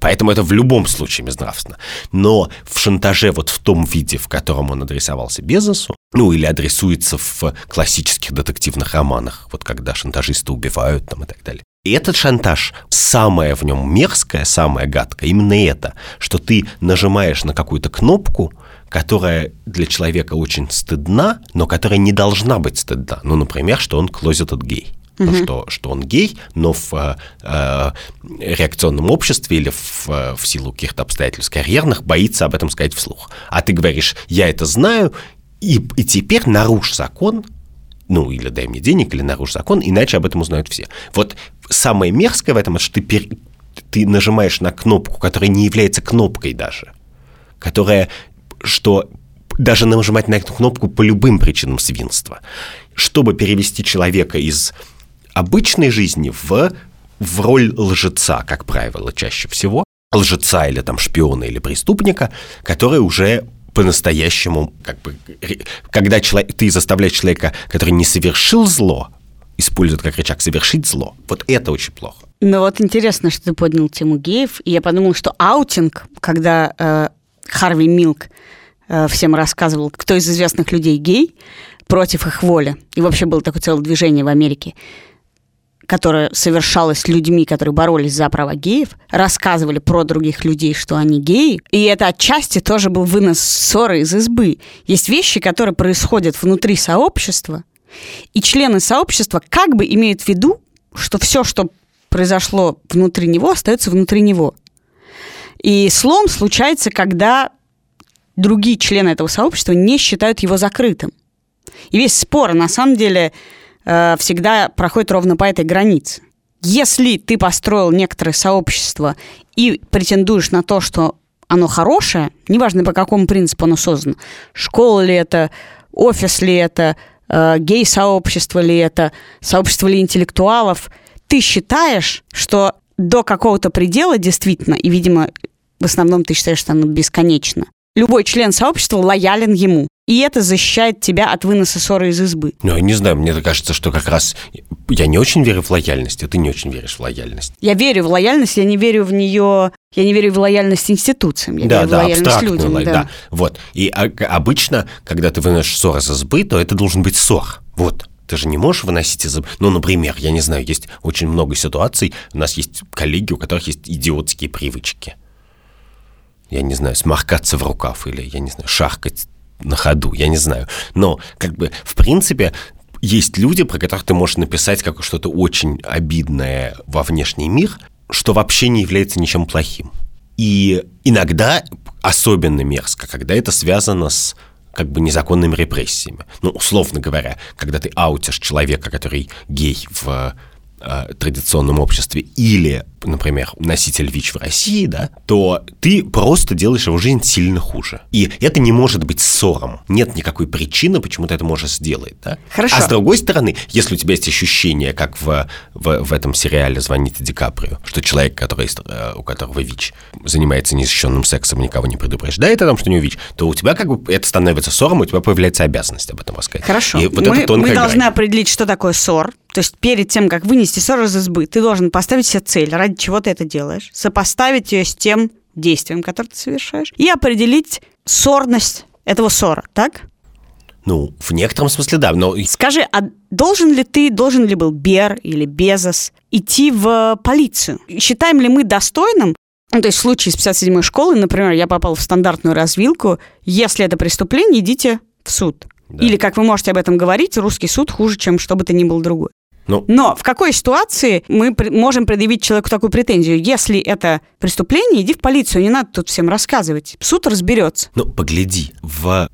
Поэтому это в любом случае безнравственно. Но в шантаже вот в том виде, в котором он адресовался Безосу, ну или адресуется в классических детективных романах, вот когда шантажисты убивают там и так далее. И этот шантаж, самое в нем мерзкое, самое гадкое, именно это, что ты нажимаешь на какую-то кнопку, которая для человека очень стыдна, но которая не должна быть стыдна. Ну, например, что он closeted гей. Угу. что, что он гей, но в э, э, реакционном обществе или в, э, в силу каких-то обстоятельств карьерных боится об этом сказать вслух. А ты говоришь, я это знаю, и, и теперь нарушь закон, ну, или дай мне денег, или нарушь закон, иначе об этом узнают все. Вот самое мерзкое в этом, что ты, пер... ты нажимаешь на кнопку, которая не является кнопкой даже, которая, что даже нажимать на эту кнопку по любым причинам свинства, чтобы перевести человека из обычной жизни в, в роль лжеца, как правило, чаще всего, лжеца или там шпиона или преступника, который уже по-настоящему, как бы, когда человек, ты заставляешь человека, который не совершил зло, использует как рычаг совершить зло, вот это очень плохо. Ну вот интересно, что ты поднял тему геев, и я подумал, что аутинг, когда э, Харви Милк э, всем рассказывал, кто из известных людей гей, против их воли, и вообще было такое целое движение в Америке, которое совершалось людьми, которые боролись за права геев, рассказывали про других людей, что они геи. И это отчасти тоже был вынос ссоры из избы. Есть вещи, которые происходят внутри сообщества, и члены сообщества как бы имеют в виду, что все, что произошло внутри него, остается внутри него. И слом случается, когда другие члены этого сообщества не считают его закрытым. И весь спор, на самом деле, Э, всегда проходит ровно по этой границе. Если ты построил некоторое сообщество и претендуешь на то, что оно хорошее, неважно по какому принципу оно создано, школа ли это, офис ли это, э, гей-сообщество ли это, сообщество ли интеллектуалов, ты считаешь, что до какого-то предела действительно, и, видимо, в основном ты считаешь, что оно бесконечно, любой член сообщества лоялен ему. И это защищает тебя от выноса ссоры из избы. Ну, я не знаю, мне кажется, что как раз я не очень верю в лояльность, а ты не очень веришь в лояльность. Я верю в лояльность, я не верю в нее, я не верю в лояльность институциям, я да, верю да, в лояльность людям. Да. да, вот. И а, обычно, когда ты выносишь ссор из избы, то это должен быть ссор. Вот. Ты же не можешь выносить из... Ну, например, я не знаю, есть очень много ситуаций, у нас есть коллеги, у которых есть идиотские привычки. Я не знаю, сморкаться в рукав или, я не знаю, шаркать на ходу, я не знаю. Но, как бы, в принципе, есть люди, про которых ты можешь написать как что-то очень обидное во внешний мир, что вообще не является ничем плохим. И иногда особенно мерзко, когда это связано с как бы незаконными репрессиями. Ну, условно говоря, когда ты аутишь человека, который гей в э, традиционном обществе или, например, носитель ВИЧ в России, да, то ты просто делаешь его жизнь сильно хуже. И это не может быть ссором. Нет никакой причины, почему ты это можешь сделать, да? Хорошо. А с другой стороны, если у тебя есть ощущение, как в, в, в этом сериале «Звоните Ди Каприо», что человек, который, э, у которого ВИЧ, занимается незащищенным сексом, никого не предупреждает о том, что у него ВИЧ, то у тебя как бы это становится ссором, у тебя появляется обязанность об этом рассказать. Хорошо. И вот мы, это мы грань. должны определить, что такое ссор, то есть перед тем, как вынести ссор из избы, ты должен поставить себе цель, ради чего ты это делаешь, сопоставить ее с тем действием, которое ты совершаешь, и определить сорность этого ссора, так? Ну, в некотором смысле, да, но... Скажи, а должен ли ты, должен ли был Бер или Безос идти в полицию? Считаем ли мы достойным ну, то есть в случае с 57-й школы, например, я попал в стандартную развилку, если это преступление, идите в суд. Да. Или, как вы можете об этом говорить, русский суд хуже, чем что бы то ни было другое. Ну. Но в какой ситуации мы можем предъявить человеку такую претензию? Если это преступление, иди в полицию, не надо тут всем рассказывать. Суд разберется. Ну, погляди, в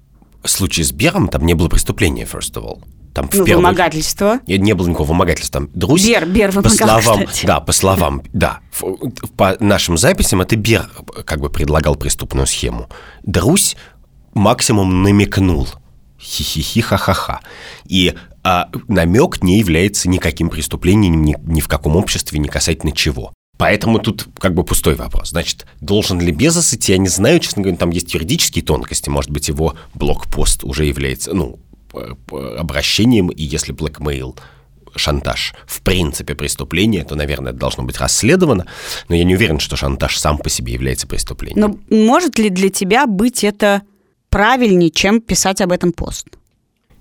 случае с Бером там не было преступления, first of all. Там ну, первую... вымогательство. Не, было никакого вымогательства. Там Друзь, Бер, Бер вымогал, по словам, кстати. Да, по словам, да. По нашим записям это Бер как бы предлагал преступную схему. Друзь максимум намекнул. Хи-хи-хи, ха-ха-ха. И а намек не является никаким преступлением ни, ни в каком обществе, ни касательно чего. Поэтому тут как бы пустой вопрос. Значит, должен ли Безос идти, я не знаю, честно говоря, там есть юридические тонкости. Может быть, его блокпост уже является, ну, обращением, и если блэкмейл шантаж в принципе преступление, то, наверное, это должно быть расследовано, но я не уверен, что шантаж сам по себе является преступлением. Но может ли для тебя быть это правильнее, чем писать об этом пост?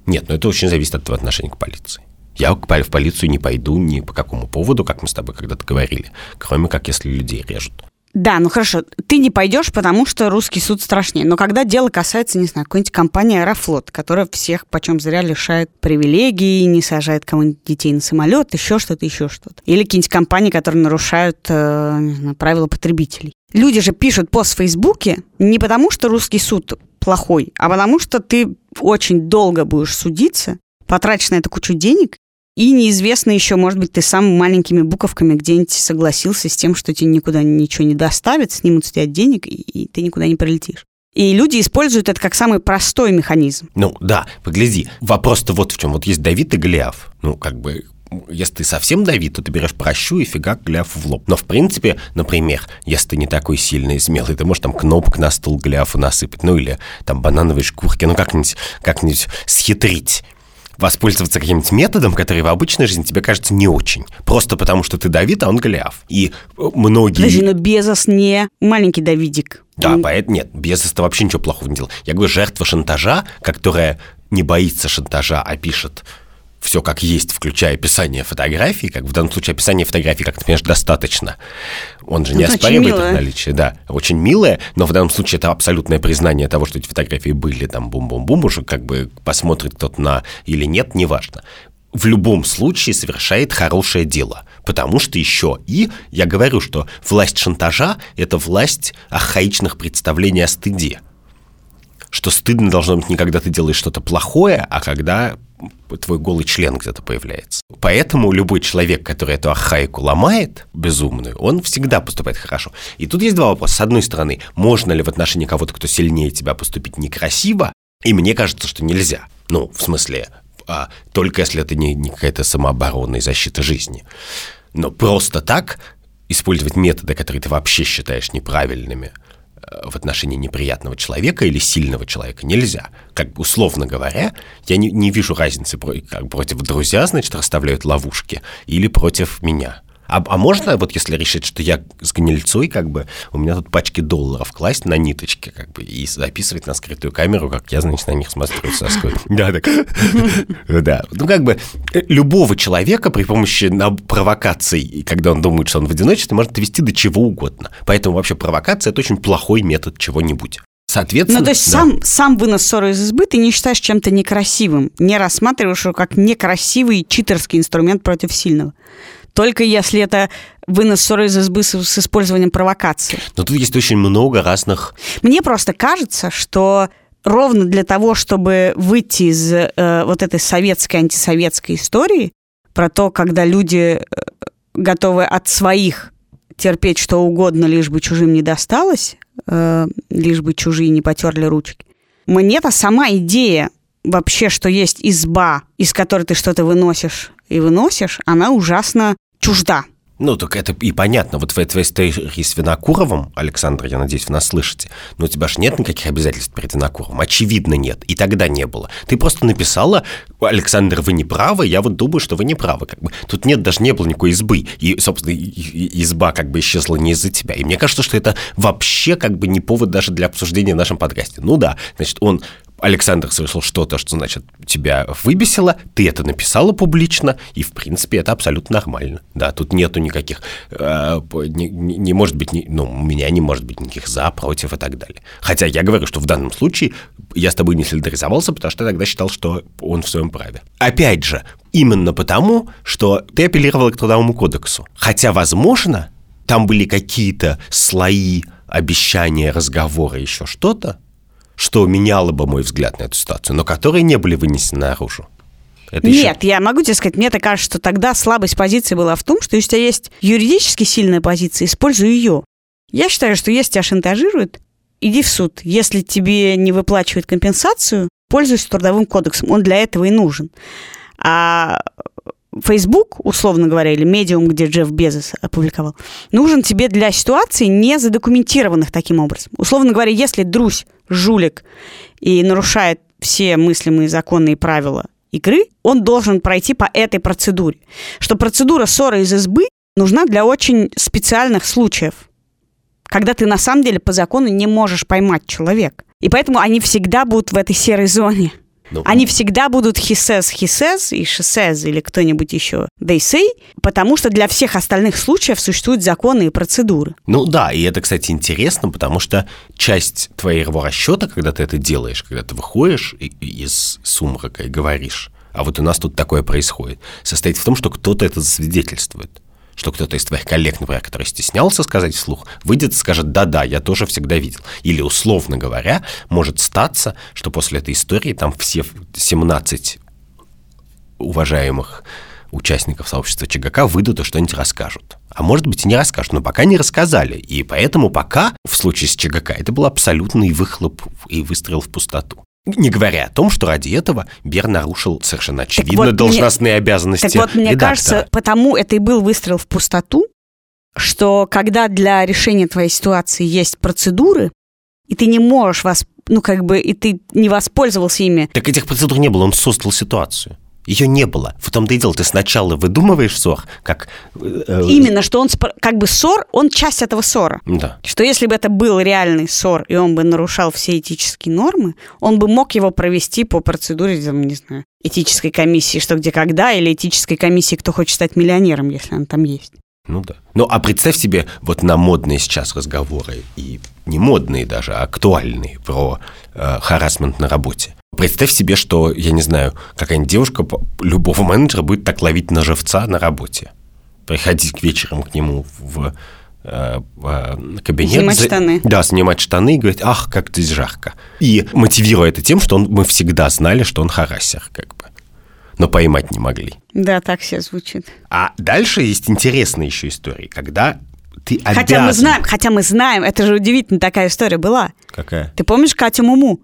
Нет, но это очень зависит от твоего отношения к полиции. Я в полицию не пойду ни по какому поводу, как мы с тобой когда-то говорили, кроме как если людей режут. Да, ну хорошо, ты не пойдешь, потому что русский суд страшнее. Но когда дело касается, не знаю, какой-нибудь компании Аэрофлот, которая всех почем зря лишает привилегий, не сажает кому-нибудь детей на самолет, еще что-то, еще что-то. Или какие-нибудь компании, которые нарушают э, знаю, правила потребителей. Люди же пишут пост в Фейсбуке не потому, что русский суд плохой, а потому что ты очень долго будешь судиться, потратишь на это кучу денег, и неизвестно еще, может быть, ты сам маленькими буковками где-нибудь согласился с тем, что тебе никуда ничего не доставят, снимут с тебя денег, и, и ты никуда не прилетишь. И люди используют это как самый простой механизм. Ну да, погляди, вопрос-то вот в чем. Вот есть Давид и Голиаф. Ну, как бы если ты совсем Давид, то ты берешь прощу и фигак гляф в лоб. Но, в принципе, например, если ты не такой сильный и смелый, ты можешь там кнопок на стол гляфу насыпать, ну или там банановые шкурки, ну как-нибудь как схитрить воспользоваться каким-нибудь методом, который в обычной жизни тебе кажется не очень. Просто потому, что ты Давид, а он Голиаф. И многие... Подожди, но Безос не маленький Давидик. Да, он... поэтому нет, Безос-то вообще ничего плохого не делал. Я говорю, жертва шантажа, которая не боится шантажа, а пишет все как есть, включая описание фотографий, как в данном случае описание фотографий, как ты понимаешь, достаточно. Он же не ну, оспаривает их наличие, да. Очень милое, но в данном случае это абсолютное признание того, что эти фотографии были там бум-бум-бум, уже как бы посмотрит кто-то на или нет, неважно. В любом случае совершает хорошее дело. Потому что еще и, я говорю, что власть шантажа – это власть архаичных представлений о стыде. Что стыдно должно быть не когда ты делаешь что-то плохое, а когда твой голый член где-то появляется. Поэтому любой человек, который эту архаику ломает, безумную, он всегда поступает хорошо. И тут есть два вопроса. С одной стороны, можно ли в отношении кого-то, кто сильнее тебя, поступить некрасиво? И мне кажется, что нельзя. Ну, в смысле, а, только если это не, не какая-то самооборона и защита жизни. Но просто так использовать методы, которые ты вообще считаешь неправильными – в отношении неприятного человека или сильного человека нельзя. Как бы условно говоря, я не, не вижу разницы как против друзья, значит, расставляют ловушки, или против меня. А, а можно, вот если решить, что я с гнильцой, как бы, у меня тут пачки долларов класть на ниточки, как бы, и записывать на скрытую камеру, как я, значит, на них смотрю соской. Да, так. Да. Ну, как бы, любого человека при помощи провокаций, когда он думает, что он в одиночестве, может довести до чего угодно. Поэтому вообще провокация – это очень плохой метод чего-нибудь. Соответственно, ну, то есть да. сам, сам вынос ссоры из избы ты не считаешь чем-то некрасивым, не рассматриваешь его как некрасивый читерский инструмент против сильного только если это вынос ссоры из избы с, с использованием провокации. Но тут есть очень много разных... Мне просто кажется, что ровно для того, чтобы выйти из э, вот этой советской, антисоветской истории, про то, когда люди э, готовы от своих терпеть что угодно, лишь бы чужим не досталось, э, лишь бы чужие не потерли ручки. Мне-то сама идея вообще, что есть изба, из которой ты что-то выносишь и выносишь, она ужасно чужда. Ну, так это и понятно. Вот в этой истории с Винокуровым, Александр, я надеюсь, вы нас слышите, но у тебя же нет никаких обязательств перед Винокуровым. Очевидно, нет. И тогда не было. Ты просто написала, Александр, вы не правы, я вот думаю, что вы не правы. Как бы. Тут нет, даже не было никакой избы. И, собственно, изба как бы исчезла не из-за тебя. И мне кажется, что это вообще как бы не повод даже для обсуждения в нашем подкасте. Ну да, значит, он Александр совершил что-то, что, значит, тебя выбесило, ты это написала публично, и, в принципе, это абсолютно нормально. Да, тут нету никаких, э, не, не может быть, не, ну, у меня не может быть никаких за, против и так далее. Хотя я говорю, что в данном случае я с тобой не солидаризовался, потому что я тогда считал, что он в своем праве. Опять же, именно потому, что ты апеллировал к Трудовому кодексу. Хотя, возможно, там были какие-то слои, обещания, разговоры, еще что-то, что меняло бы мой взгляд на эту ситуацию, но которые не были вынесены наружу. Это Нет, еще... я могу тебе сказать, мне так кажется, что тогда слабость позиции была в том, что если у тебя есть юридически сильная позиция, используй ее. Я считаю, что если тебя шантажируют, иди в суд. Если тебе не выплачивают компенсацию, пользуйся трудовым кодексом. Он для этого и нужен. А Facebook, условно говоря, или медиум, где Джефф Безос опубликовал, нужен тебе для ситуаций, не задокументированных таким образом. Условно говоря, если Друзь жулик и нарушает все мыслимые законы и правила игры, он должен пройти по этой процедуре. Что процедура ссоры из избы нужна для очень специальных случаев, когда ты на самом деле по закону не можешь поймать человека. И поэтому они всегда будут в этой серой зоне. Ну, Они всегда будут he says, he says и she says или кто-нибудь еще they say, потому что для всех остальных случаев существуют законы и процедуры. Ну да, и это, кстати, интересно, потому что часть твоего расчета, когда ты это делаешь, когда ты выходишь из сумрака и говоришь, а вот у нас тут такое происходит, состоит в том, что кто-то это засвидетельствует что кто-то из твоих коллег, например, который стеснялся сказать вслух, выйдет и скажет «да-да, я тоже всегда видел». Или, условно говоря, может статься, что после этой истории там все 17 уважаемых участников сообщества ЧГК выйдут и что-нибудь расскажут. А может быть и не расскажут, но пока не рассказали. И поэтому пока в случае с ЧГК это был абсолютный выхлоп и выстрел в пустоту. Не говоря о том, что ради этого Бер нарушил совершенно очевидно вот должностные мне, обязанности Так вот, мне редактора. кажется, потому это и был выстрел в пустоту, что когда для решения твоей ситуации есть процедуры, и ты не можешь вас, ну как бы, и ты не воспользовался ими. Так этих процедур не было, он создал ситуацию. Ее не было. В том-то и дело, ты сначала выдумываешь ссор, как... Э, Именно, что он как бы ссор, он часть этого ссора. Да. Что если бы это был реальный ссор, и он бы нарушал все этические нормы, он бы мог его провести по процедуре, там, не знаю, этической комиссии «Что, где, когда» или этической комиссии «Кто хочет стать миллионером», если она там есть. Ну да. Ну а представь себе вот на модные сейчас разговоры, и не модные даже, а актуальные про э, харасмент на работе. Представь себе, что, я не знаю, какая-нибудь девушка любого менеджера будет так ловить на живца на работе. Приходить к вечерам к нему в, э, в кабинет. Снимать за... штаны. Да, снимать штаны и говорить, ах, как здесь жарко. И мотивируя это тем, что он, мы всегда знали, что он харасер, как бы. Но поймать не могли. Да, так все звучит. А дальше есть интересная еще история, когда ты обязан... Хотя мы знаем, хотя мы знаем, это же удивительно такая история была. Какая? Ты помнишь Катю Муму?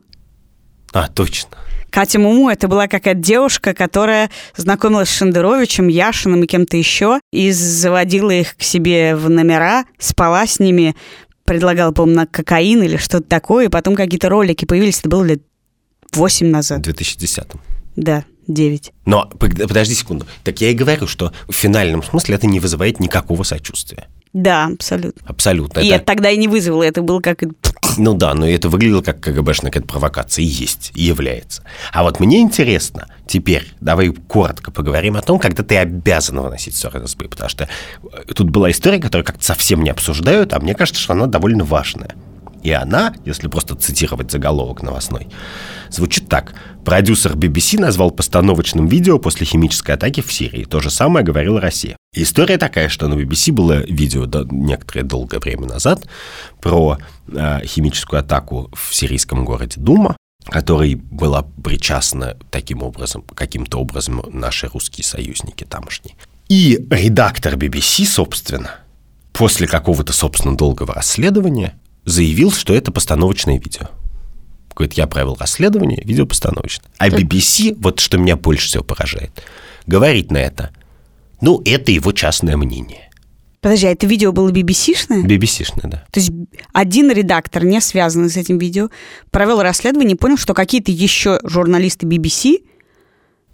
А, точно. Катя Муму это была какая-то девушка, которая знакомилась с Шендеровичем, Яшиным и кем-то еще, и заводила их к себе в номера, спала с ними, предлагала, по-моему, кокаин или что-то такое, и потом какие-то ролики появились, это было лет 8 назад. В 2010 Да, 9. Но подожди секунду. Так я и говорю, что в финальном смысле это не вызывает никакого сочувствия. Да, абсолютно. Абсолютно. И это... тогда и не вызвало, это было как... Ну да, но это выглядело как КГБшная какая-то провокация, и есть, и является. А вот мне интересно, теперь давай коротко поговорим о том, когда ты обязан выносить ссоры СБ, потому что э, тут была история, которую как-то совсем не обсуждают, а мне кажется, что она довольно важная. И она, если просто цитировать заголовок новостной, звучит так. Продюсер BBC назвал постановочным видео после химической атаки в Сирии. То же самое говорила Россия. История такая, что на BBC было видео до, некоторое долгое время назад про э, химическую атаку в сирийском городе Дума, которой была причастна таким образом, каким-то образом наши русские союзники тамошние. И редактор BBC, собственно, после какого-то, собственно, долгого расследования заявил, что это постановочное видео. Говорит, я провел расследование, видео постановочное. А BBC, вот что меня больше всего поражает, говорит на это, ну, это его частное мнение. Подожди, а это видео было BBC-шное? BBC-шное, да. То есть один редактор, не связанный с этим видео, провел расследование и понял, что какие-то еще журналисты BBC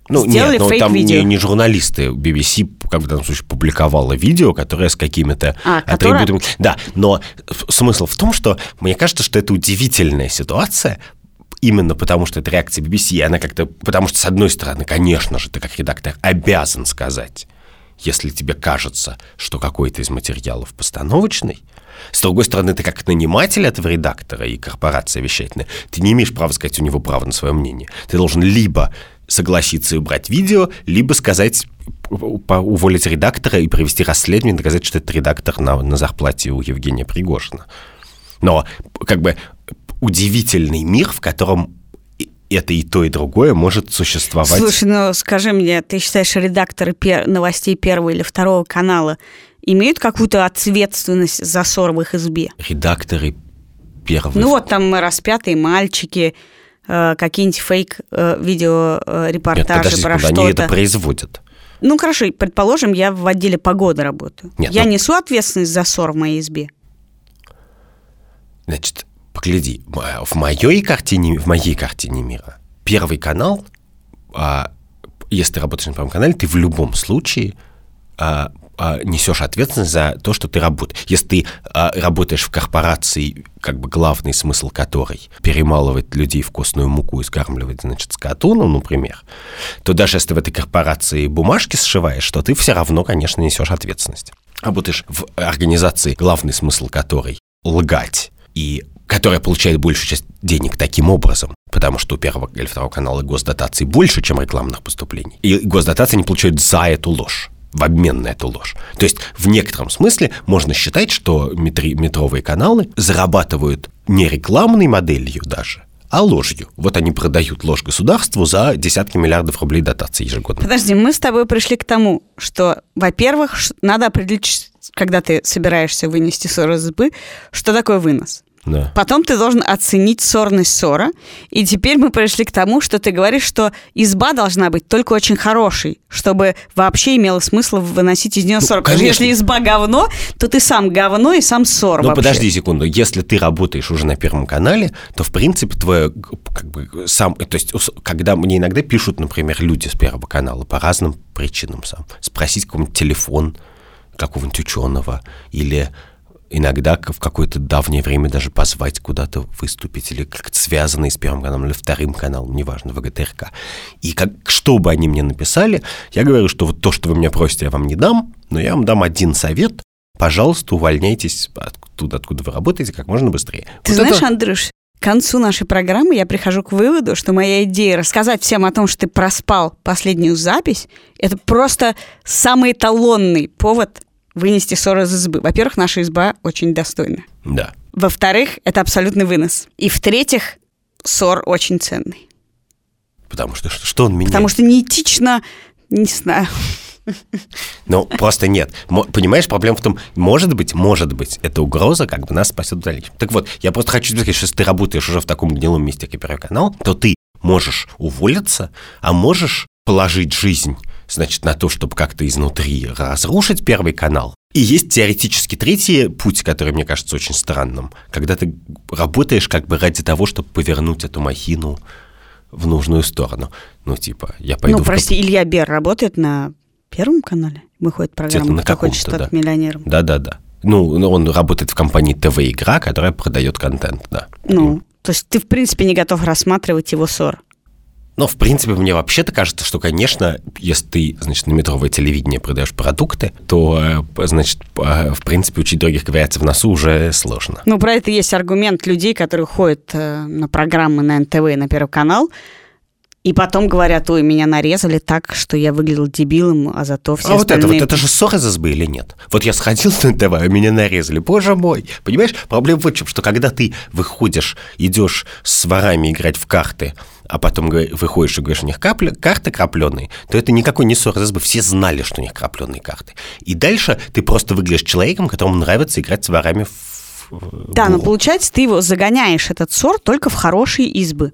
ну, Сделали нет, но там не, не журналисты. BBC, как в данном случае, публиковала видео, которое с какими-то а, атрибутами. Которое... Да, но смысл в том, что мне кажется, что это удивительная ситуация, именно потому что это реакция BBC, и она как-то... Потому что, с одной стороны, конечно же, ты как редактор обязан сказать, если тебе кажется, что какой-то из материалов постановочный, с другой стороны, ты как наниматель этого редактора и корпорация вещательная, ты не имеешь права сказать у него право на свое мнение. Ты должен либо согласиться и убрать видео, либо сказать, уволить редактора и провести расследование, доказать, что это редактор на, на зарплате у Евгения Пригожина. Но как бы удивительный мир, в котором это и то, и другое может существовать. Слушай, ну скажи мне, ты считаешь, редакторы пер... новостей первого или второго канала имеют какую-то ответственность за ссор в их избе? Редакторы первого... Ну вот там распятые мальчики, Э, какие-нибудь фейк-видео-репортажи э, про что-то. они это производят. Ну, хорошо, предположим, я в отделе погоды работаю. Нет, я ну... несу ответственность за ссор в моей избе? Значит, погляди, в моей картине, в моей картине мира Первый канал, а, если ты работаешь на Первом канале, ты в любом случае а, несешь ответственность за то, что ты работаешь. Если ты а, работаешь в корпорации, как бы главный смысл которой перемалывать людей в костную муку и скармливать, значит, скоту, ну, например, то даже если в этой корпорации бумажки сшиваешь, то ты все равно, конечно, несешь ответственность. Работаешь в организации, главный смысл которой лгать и которая получает большую часть денег таким образом, потому что у первого или второго канала госдотаций больше, чем рекламных поступлений. И госдотации они получают за эту ложь в обмен на эту ложь. То есть в некотором смысле можно считать, что метри, метровые каналы зарабатывают не рекламной моделью даже, а ложью. Вот они продают ложь государству за десятки миллиардов рублей дотаций ежегодно. Подожди, мы с тобой пришли к тому, что, во-первых, надо определить, когда ты собираешься вынести ссор из что такое вынос. Да. Потом ты должен оценить сорность ссора. И теперь мы пришли к тому, что ты говоришь, что изба должна быть только очень хорошей, чтобы вообще имело смысл выносить из нее ссор. Ну, конечно. Если изба говно, то ты сам говно и сам ссор Ну, подожди секунду. Если ты работаешь уже на Первом канале, то, в принципе, твое, как бы, сам... То есть, когда мне иногда пишут, например, люди с Первого канала по разным причинам сам, спросить какой-нибудь телефон какого-нибудь ученого или иногда в какое-то давнее время даже позвать куда-то выступить, или как-то связанные с Первым каналом, или Вторым каналом, неважно, ВГТРК. И как, что бы они мне написали, я говорю, что вот то, что вы меня просите, я вам не дам, но я вам дам один совет. Пожалуйста, увольняйтесь оттуда, откуда вы работаете, как можно быстрее. Ты вот знаешь, это... Андрюш, к концу нашей программы я прихожу к выводу, что моя идея рассказать всем о том, что ты проспал последнюю запись, это просто самый эталонный повод вынести ссор из избы. Во-первых, наша изба очень достойна. Да. Во-вторых, это абсолютный вынос. И в-третьих, ссор очень ценный. Потому что что, что он меняет? Потому что неэтично, не знаю. Ну, просто нет. Понимаешь, проблема в том, может быть, может быть, эта угроза как бы нас спасет в дальнейшем. Так вот, я просто хочу сказать, что если ты работаешь уже в таком гнилом месте, как Первый канал, то ты можешь уволиться, а можешь положить жизнь значит, на то, чтобы как-то изнутри разрушить Первый канал. И есть теоретически третий путь, который мне кажется очень странным, когда ты работаешь как бы ради того, чтобы повернуть эту махину в нужную сторону. Ну, типа, я пойду... Ну, прости, в... Илья Бер работает на Первом канале? Выходит программа «Кто хочет стать да. миллионером». Да-да-да. Ну, ну, он работает в компании ТВ-игра, которая продает контент, да. Ну, то есть ты, в принципе, не готов рассматривать его ссор? Но, в принципе, мне вообще-то кажется, что, конечно, если ты, значит, на метровое телевидение продаешь продукты, то, э, значит, в принципе, учить других ковыряться в носу уже сложно. Ну, про это есть аргумент людей, которые ходят э, на программы на НТВ и на Первый канал, и потом говорят, ой, меня нарезали так, что я выглядел дебилом, а зато все А остальные... вот это, вот это же ссора из избы или нет? Вот я сходил на НТВ, а меня нарезали. Боже мой! Понимаешь, проблема в чем, что когда ты выходишь, идешь с ворами играть в карты, а потом выходишь и говоришь, у них капля, карты крапленые, то это никакой не ссора из избы. Все знали, что у них крапленые карты. И дальше ты просто выглядишь человеком, которому нравится играть с ворами в да, но получается, ты его загоняешь, этот ссор, только в хорошие избы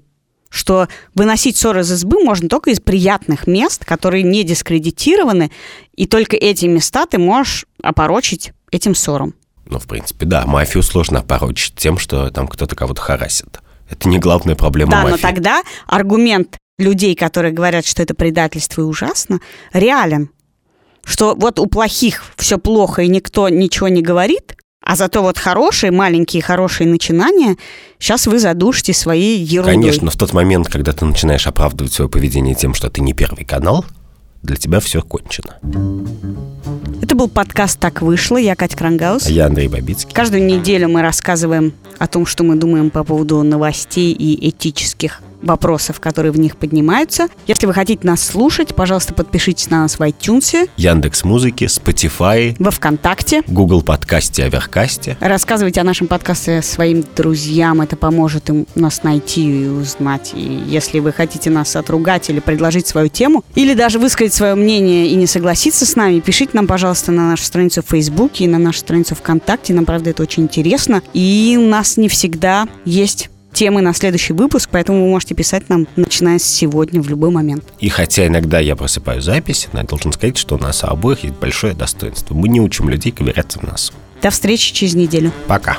что выносить ссор из избы можно только из приятных мест, которые не дискредитированы, и только эти места ты можешь опорочить этим ссором. Ну, в принципе, да, мафию сложно опорочить тем, что там кто-то кого-то харасит. Это не главная проблема да, мафии. но тогда аргумент людей, которые говорят, что это предательство и ужасно, реален. Что вот у плохих все плохо и никто ничего не говорит, а зато вот хорошие, маленькие хорошие начинания, сейчас вы задушите свои ерундой. Конечно, но в тот момент, когда ты начинаешь оправдывать свое поведение тем, что ты не первый канал, для тебя все кончено. Это был подкаст «Так вышло». Я Катя Крангаус. А я Андрей Бабицкий. Каждую неделю мы рассказываем о том, что мы думаем по поводу новостей и этических вопросов, которые в них поднимаются. Если вы хотите нас слушать, пожалуйста, подпишитесь на нас в iTunes, Яндекс Музыки, Spotify, во Вконтакте, Google подкасте, Аверкасте. Рассказывайте о нашем подкасте своим друзьям, это поможет им нас найти и узнать. И если вы хотите нас отругать или предложить свою тему, или даже высказать свое мнение и не согласиться с нами, пишите нам, пожалуйста, на нашу страницу в Фейсбуке и на нашу страницу ВКонтакте. Нам, правда, это очень интересно. И у нас не всегда есть темы на следующий выпуск, поэтому вы можете писать нам, начиная с сегодня, в любой момент. И хотя иногда я просыпаю запись, но я должен сказать, что у нас обоих есть большое достоинство. Мы не учим людей ковыряться в носу. До встречи через неделю. Пока.